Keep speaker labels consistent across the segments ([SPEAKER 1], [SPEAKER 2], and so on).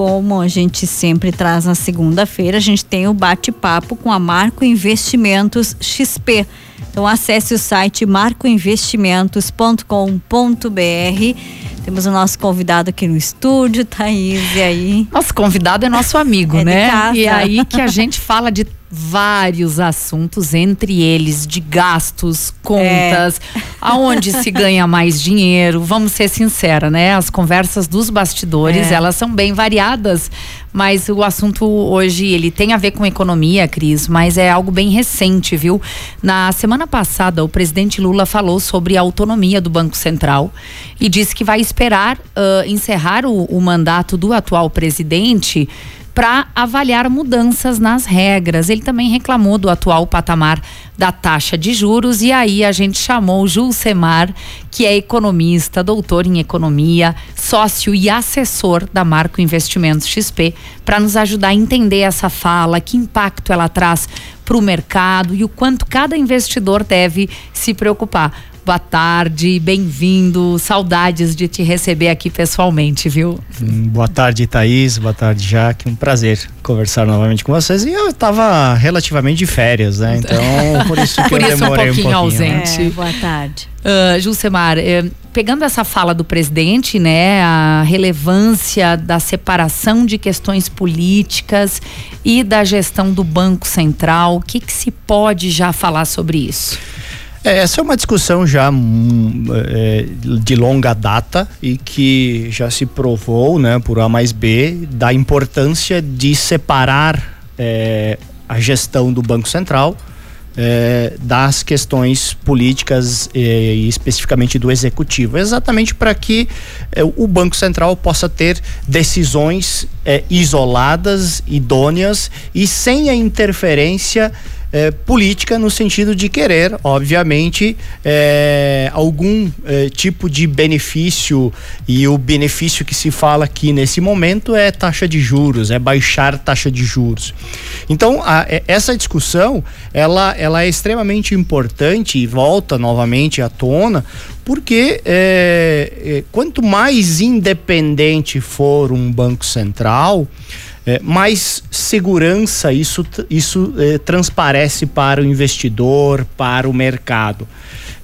[SPEAKER 1] como a gente sempre traz na segunda-feira, a gente tem o bate-papo com a Marco Investimentos XP. Então acesse o site marcoinvestimentos.com.br. Temos o nosso convidado aqui no estúdio, Thaís, e aí?
[SPEAKER 2] Nosso convidado é nosso amigo, é né? E aí que a gente fala de vários assuntos, entre eles de gastos, contas, é. aonde se ganha mais dinheiro. Vamos ser sincera, né? As conversas dos bastidores, é. elas são bem variadas, mas o assunto hoje, ele tem a ver com economia, Cris, mas é algo bem recente, viu? Na semana passada, o presidente Lula falou sobre a autonomia do Banco Central e disse que vai esperar uh, encerrar o, o mandato do atual presidente para avaliar mudanças nas regras. Ele também reclamou do atual patamar da taxa de juros e aí a gente chamou o Julcemar, que é economista, doutor em economia, sócio e assessor da Marco Investimentos XP, para nos ajudar a entender essa fala, que impacto ela traz para o mercado e o quanto cada investidor deve se preocupar. Boa tarde, bem-vindo. Saudades de te receber aqui pessoalmente, viu?
[SPEAKER 3] Hum, boa tarde, Thaís. Boa tarde, Jaque. Um prazer conversar novamente com vocês. E eu estava relativamente de férias, né? Então, por isso que
[SPEAKER 2] por
[SPEAKER 3] eu
[SPEAKER 2] isso
[SPEAKER 3] demorei
[SPEAKER 2] um pouquinho,
[SPEAKER 3] um
[SPEAKER 2] pouquinho ausente.
[SPEAKER 1] É, boa tarde.
[SPEAKER 2] Uh, Julcemar, eh, pegando essa fala do presidente, né, a relevância da separação de questões políticas e da gestão do Banco Central, o que, que se pode já falar sobre isso?
[SPEAKER 3] É, essa é uma discussão já hum, é, de longa data e que já se provou, né, por A mais B, da importância de separar é, a gestão do Banco Central é, das questões políticas é, e especificamente do executivo, exatamente para que é, o Banco Central possa ter decisões isoladas, idôneas e sem a interferência é, política no sentido de querer, obviamente, é, algum é, tipo de benefício e o benefício que se fala aqui nesse momento é taxa de juros, é baixar taxa de juros. Então, a, é, essa discussão ela, ela é extremamente importante e volta novamente à tona porque é, é, quanto mais independente for um banco central, é, mais segurança isso, isso é, transparece para o investidor, para o mercado.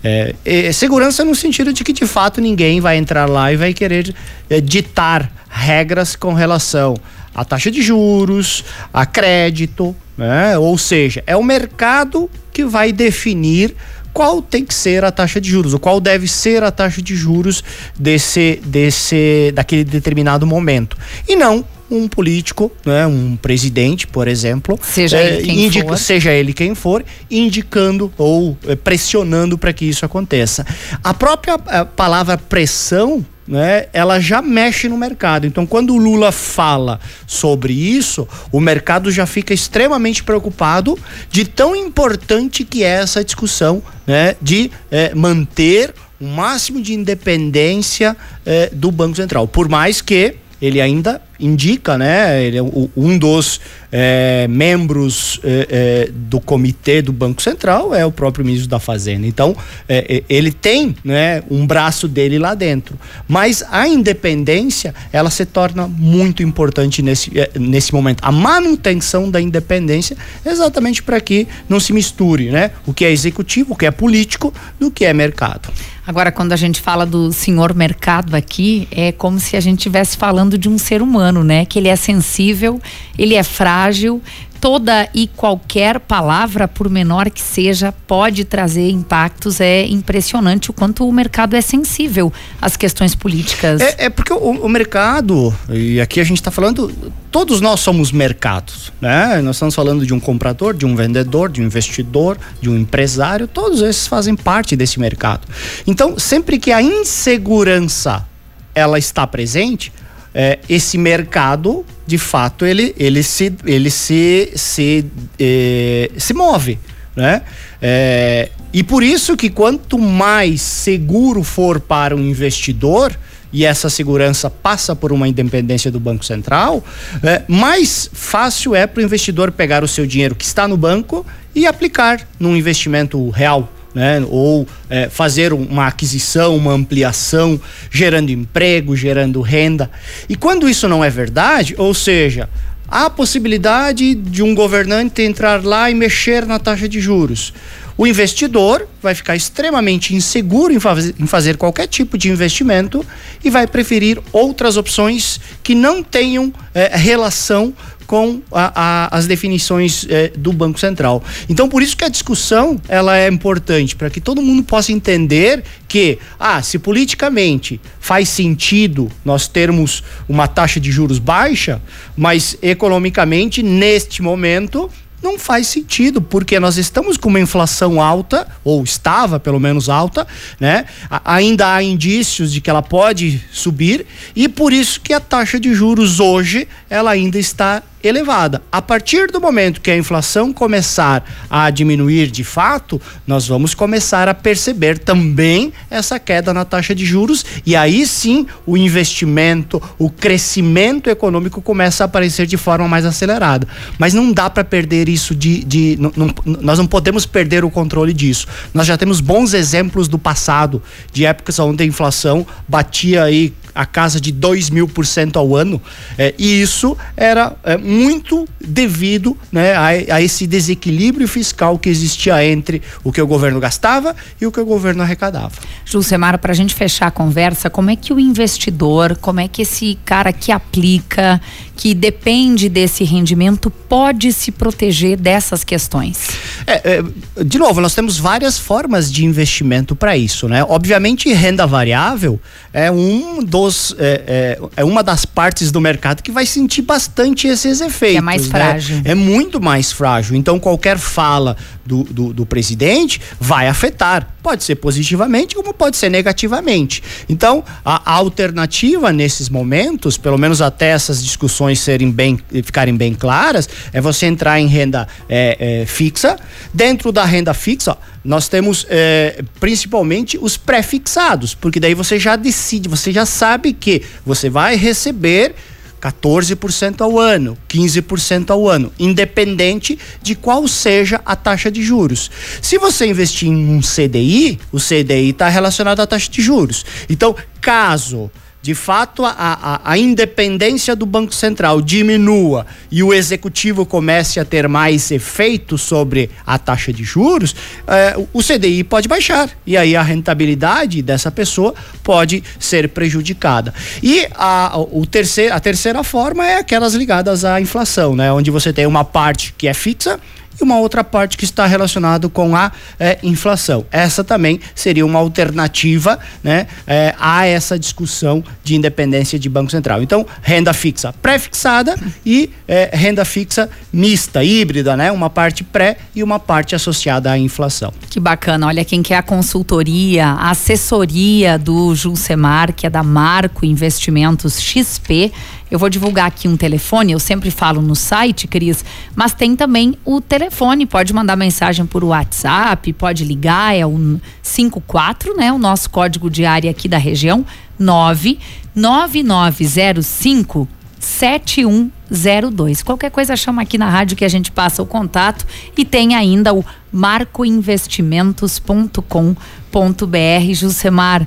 [SPEAKER 3] É, é, segurança no sentido de que de fato ninguém vai entrar lá e vai querer é, ditar regras com relação à taxa de juros, a crédito, né? ou seja, é o mercado que vai definir qual tem que ser a taxa de juros, ou qual deve ser a taxa de juros desse, desse, daquele determinado momento. E não um político, né, um presidente, por exemplo,
[SPEAKER 2] seja, é, ele, quem indica, for.
[SPEAKER 3] seja ele quem for, indicando ou é, pressionando para que isso aconteça. A própria a palavra pressão né, ela já mexe no mercado. Então, quando o Lula fala sobre isso, o mercado já fica extremamente preocupado de tão importante que é essa discussão né, de é, manter o máximo de independência é, do Banco Central. Por mais que ele ainda indica, né? Ele é um dos é, membros é, é, do comitê do Banco Central é o próprio ministro da Fazenda. Então é, é, ele tem, né, um braço dele lá dentro. Mas a independência ela se torna muito importante nesse, é, nesse momento. A manutenção da independência, exatamente para que não se misture, né? O que é executivo, o que é político, do que é mercado.
[SPEAKER 2] Agora, quando a gente fala do senhor mercado aqui, é como se a gente estivesse falando de um ser humano, né? Que ele é sensível, ele é frágil, toda e qualquer palavra, por menor que seja, pode trazer impactos. É impressionante o quanto o mercado é sensível às questões políticas.
[SPEAKER 3] É, é porque o, o, mercado, e aqui a gente está falando, todos nós somos mercados, né? Nós estamos falando de um comprador, de um vendedor, de um investidor, de um empresário, todos esses fazem parte desse mercado. Então, sempre que a insegurança ela está presente, é, esse mercado, de fato, ele, ele se, ele se, se, é, se move. Né? É, e por isso que quanto mais seguro for para o investidor, e essa segurança passa por uma independência do Banco Central, é, mais fácil é para o investidor pegar o seu dinheiro que está no banco e aplicar num investimento real, né? Ou é, fazer uma aquisição, uma ampliação, gerando emprego, gerando renda. E quando isso não é verdade, ou seja, há a possibilidade de um governante entrar lá e mexer na taxa de juros. O investidor vai ficar extremamente inseguro em, faz, em, fazer qualquer tipo de investimento e vai preferir outras opções que não tenham é, relação com a, a, as definições é, do Banco Central. Então, por isso que a discussão ela é importante para que todo mundo possa entender que, ah, se politicamente faz sentido nós termos uma taxa de juros baixa, mas economicamente neste momento não faz sentido, porque nós estamos com uma inflação alta, ou estava pelo menos alta, né? ainda há indícios de que ela pode subir, e por isso que a taxa de juros hoje ela ainda está elevada. A partir do momento que a inflação começar a diminuir de fato, nós vamos começar a perceber também essa queda na taxa de juros e aí sim o investimento, o crescimento econômico começa a aparecer de forma mais acelerada. Mas não dá para perder isso de, de não, não, nós não podemos perder o controle disso. Nós já temos bons exemplos do passado, de épocas onde a inflação batia aí a casa de 2 mil por cento ao ano, é, e isso era é, muito devido né, a, a, esse desequilíbrio fiscal que existia entre o que o governo gastava e o que o governo arrecadava.
[SPEAKER 2] Jusemar, para a gente fechar a conversa, como é que o investidor, como é que esse cara que aplica, que depende desse rendimento, pode se proteger dessas questões?
[SPEAKER 3] É, é, de novo, nós temos várias formas de investimento para isso, né? Obviamente, renda variável é um dos é, é, é, uma das partes do mercado que vai sentir bastante esses efeitos. É
[SPEAKER 2] mais né? frágil.
[SPEAKER 3] É muito mais frágil. Então, qualquer fala do, do, do presidente vai afetar. Pode ser positivamente, como pode ser negativamente. Então, a, alternativa nesses momentos, pelo menos até essas discussões serem bem, ficarem bem claras, é você entrar em renda é, é, fixa. Dentro da renda fixa, nós temos é, principalmente os pré-fixados, porque daí você já decide, você já sabe que você vai receber 14% ao ano, 15% ao ano, independente de qual seja a taxa de juros. Se você investir em um CDI, o CDI está relacionado à taxa de juros. Então, caso de fato a, a, a, independência do Banco Central diminua e o executivo comece a ter mais efeito sobre a taxa de juros, eh, o CDI pode baixar e aí a rentabilidade dessa pessoa pode ser prejudicada. E a, o terceiro, a terceira forma é aquelas ligadas à inflação, né? onde você tem uma parte que é fixa e uma outra parte que está relacionado com a é, inflação. Essa também seria uma alternativa né, é, a essa discussão de independência de Banco Central. Então, renda fixa pré-fixada e é, renda fixa mista, híbrida, né? Uma parte pré e uma parte associada à inflação.
[SPEAKER 2] Que bacana. Olha, quem quer a consultoria, a assessoria do Julcemar, que é da Marco Investimentos XP, eu vou divulgar aqui um telefone, eu sempre falo no site, Cris, mas tem também o telefone, pode mandar mensagem por WhatsApp, pode ligar, é o 54, né? O nosso código de área aqui da região, 99905 7102. Qualquer coisa chama aqui na rádio que a gente passa o contato e tem ainda o marcoinvestimentos.com.br. Jusemar,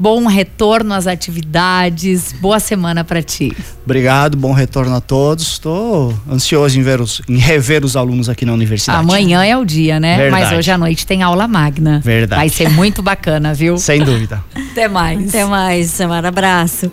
[SPEAKER 2] Bom retorno às atividades. Boa semana para ti.
[SPEAKER 3] Obrigado, bom retorno a todos. Estou ansioso em, ver os, em rever os alunos aqui na universidade.
[SPEAKER 2] Amanhã é o dia, né? Verdade. Mas hoje à noite tem aula magna.
[SPEAKER 3] Verdade.
[SPEAKER 2] Vai ser muito bacana, viu?
[SPEAKER 3] Sem dúvida.
[SPEAKER 2] Até mais.
[SPEAKER 1] Até mais, Samara. Abraço.